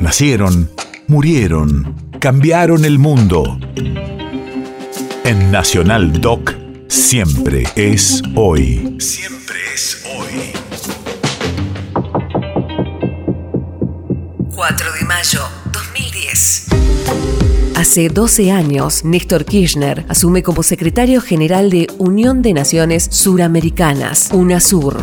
Nacieron, murieron, cambiaron el mundo. En Nacional Doc, siempre es hoy. Siempre es hoy. 4 de mayo 2010. Hace 12 años, Néstor Kirchner asume como secretario general de Unión de Naciones Suramericanas, UNASUR.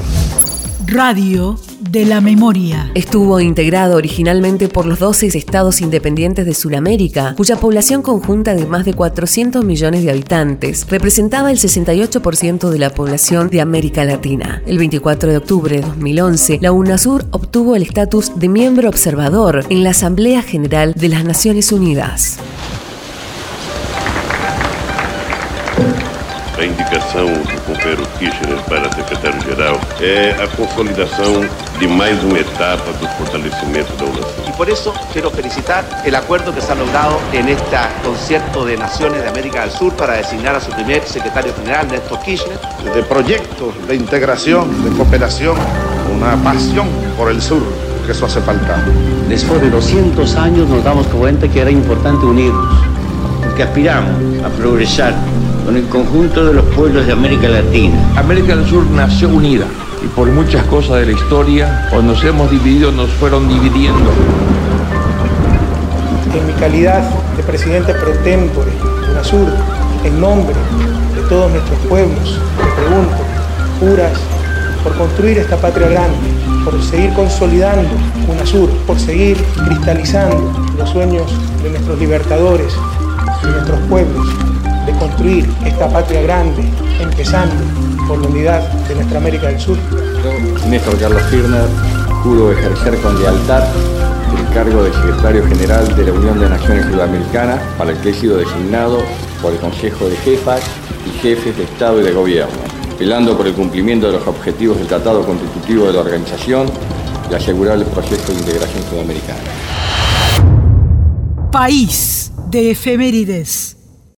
Radio de la memoria. Estuvo integrado originalmente por los 12 estados independientes de Sudamérica, cuya población conjunta de más de 400 millones de habitantes representaba el 68% de la población de América Latina. El 24 de octubre de 2011, la UNASUR obtuvo el estatus de miembro observador en la Asamblea General de las Naciones Unidas. A indicação do companheiro Kirchner para secretário-geral é a consolidação de mais uma etapa do fortalecimento da UNASUR. Y por eso quiero felicitar el acuerdo que se ha logrado en este concierto de naciones de América del Sur para designar a su primer secretario general, Néstor Kirchner. de proyectos de integración, de cooperación, una pasión por el sur, que eso hace falta. Después de 200 años nos damos cuenta que era importante unirnos, porque aspiramos a progresar con el conjunto de los pueblos de América Latina. América del Sur nació unida y por muchas cosas de la historia, o nos hemos dividido, nos fueron dividiendo. En mi calidad de presidente pro tempore de UNASUR, en nombre de todos nuestros pueblos, te pregunto, juras por construir esta patria grande, por seguir consolidando UNASUR, por seguir cristalizando los sueños de nuestros libertadores, de nuestros pueblos, construir esta patria grande, empezando por la unidad de nuestra América del Sur. Néstor Carlos Kirchner, juro ejercer con lealtad el cargo de secretario general de la Unión de Naciones Sudamericanas, para el que he sido designado por el Consejo de Jefas y Jefes de Estado y de Gobierno, velando por el cumplimiento de los objetivos del Tratado Constitutivo de la organización y asegurar el proceso de integración sudamericana. País de efemérides.